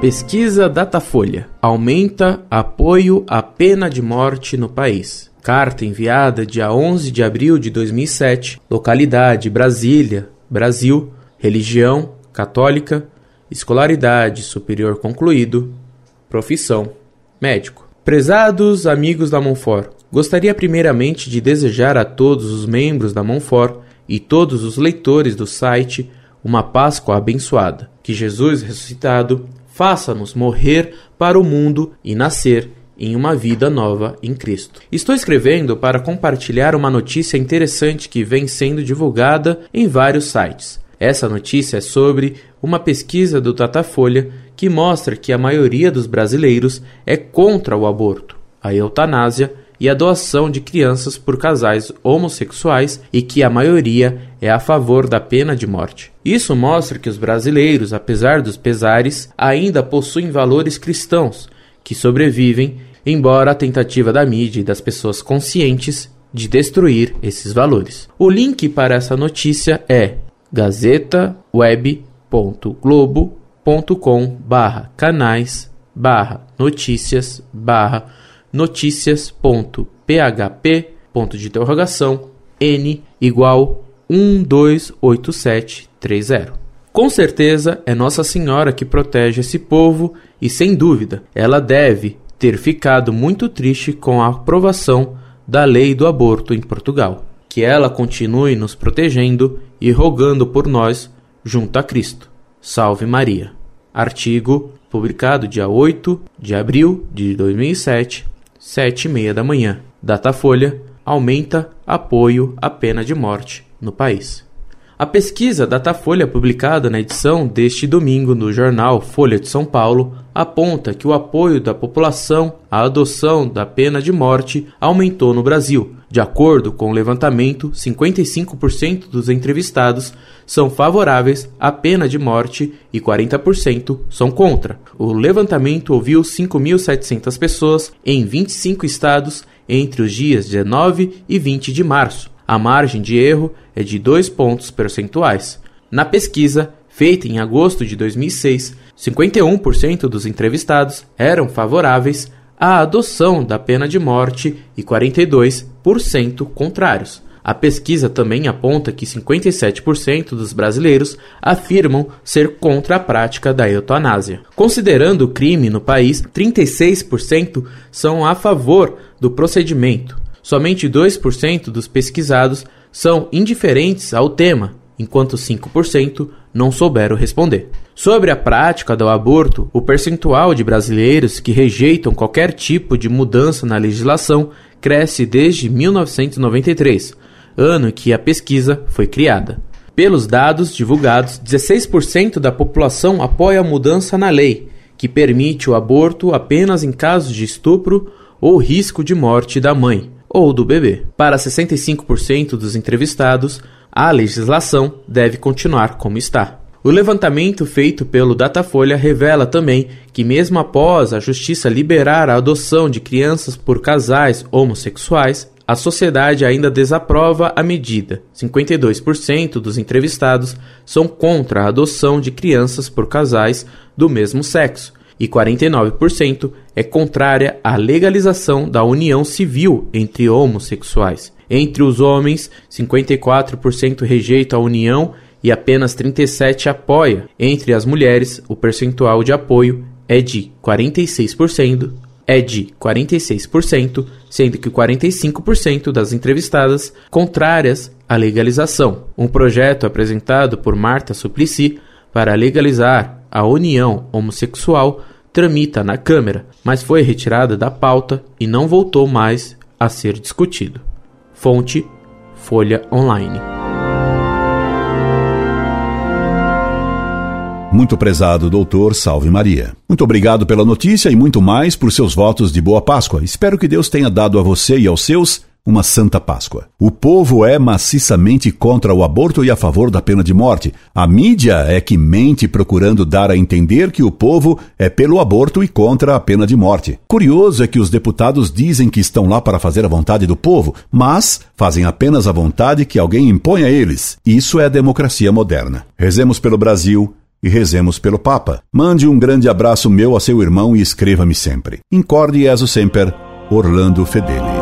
Pesquisa Datafolha aumenta apoio à pena de morte no país. Carta enviada dia 11 de abril de 2007, localidade Brasília, Brasil, religião católica, escolaridade superior concluído, profissão médico. Prezados amigos da Monfort, gostaria primeiramente de desejar a todos os membros da Monfort e todos os leitores do site uma Páscoa abençoada. Que Jesus ressuscitado faça-nos morrer para o mundo e nascer em uma vida nova em Cristo. Estou escrevendo para compartilhar uma notícia interessante que vem sendo divulgada em vários sites. Essa notícia é sobre uma pesquisa do Datafolha que mostra que a maioria dos brasileiros é contra o aborto, a eutanásia e a doação de crianças por casais homossexuais e que a maioria é a favor da pena de morte. Isso mostra que os brasileiros, apesar dos pesares, ainda possuem valores cristãos que sobrevivem, embora a tentativa da mídia e das pessoas conscientes de destruir esses valores. O link para essa notícia é gazetaweb.globo.com notícias.php ponto de interrogação n igual 128730. Com certeza é Nossa Senhora que protege esse povo e, sem dúvida, ela deve ter ficado muito triste com a aprovação da lei do aborto em Portugal. Que ela continue nos protegendo e rogando por nós junto a Cristo. Salve Maria. Artigo publicado dia 8 de abril de 2007, sete e meia da manhã. Datafolha aumenta apoio à pena de morte no país. A pesquisa Datafolha, publicada na edição deste domingo no jornal Folha de São Paulo, aponta que o apoio da população à adoção da pena de morte aumentou no Brasil. De acordo com o levantamento, 55% dos entrevistados são favoráveis à pena de morte e 40% são contra. O levantamento ouviu 5.700 pessoas em 25 estados entre os dias 19 e 20 de março. A margem de erro é de 2 pontos percentuais. Na pesquisa, feita em agosto de 2006, 51% dos entrevistados eram favoráveis à adoção da pena de morte e 42% contrários. A pesquisa também aponta que 57% dos brasileiros afirmam ser contra a prática da eutanásia. Considerando o crime no país, 36% são a favor do procedimento. Somente 2% dos pesquisados são indiferentes ao tema, enquanto 5% não souberam responder. Sobre a prática do aborto, o percentual de brasileiros que rejeitam qualquer tipo de mudança na legislação cresce desde 1993 ano em que a pesquisa foi criada. Pelos dados divulgados, 16% da população apoia a mudança na lei, que permite o aborto apenas em casos de estupro ou risco de morte da mãe ou do bebê. Para 65% dos entrevistados, a legislação deve continuar como está. O levantamento feito pelo Datafolha revela também que, mesmo após a justiça liberar a adoção de crianças por casais homossexuais, a sociedade ainda desaprova a medida. 52% dos entrevistados são contra a adoção de crianças por casais do mesmo sexo e 49% é contrária à legalização da união civil entre homossexuais. Entre os homens, 54% rejeita a união e apenas 37% apoia. Entre as mulheres, o percentual de apoio é de 46% é de 46%, sendo que 45% das entrevistadas contrárias à legalização. Um projeto apresentado por Marta Suplicy para legalizar a união homossexual tramita na Câmara, mas foi retirada da pauta e não voltou mais a ser discutido. Fonte Folha Online. Muito prezado doutor Salve Maria. Muito obrigado pela notícia e muito mais por seus votos de boa Páscoa. Espero que Deus tenha dado a você e aos seus uma santa Páscoa. O povo é maciçamente contra o aborto e a favor da pena de morte. A mídia é que mente procurando dar a entender que o povo é pelo aborto e contra a pena de morte. Curioso é que os deputados dizem que estão lá para fazer a vontade do povo, mas fazem apenas a vontade que alguém impõe a eles. Isso é a democracia moderna. Rezemos pelo Brasil e rezemos pelo Papa. Mande um grande abraço meu a seu irmão e escreva-me sempre. Incorde Jesus Semper, Orlando Fedeli.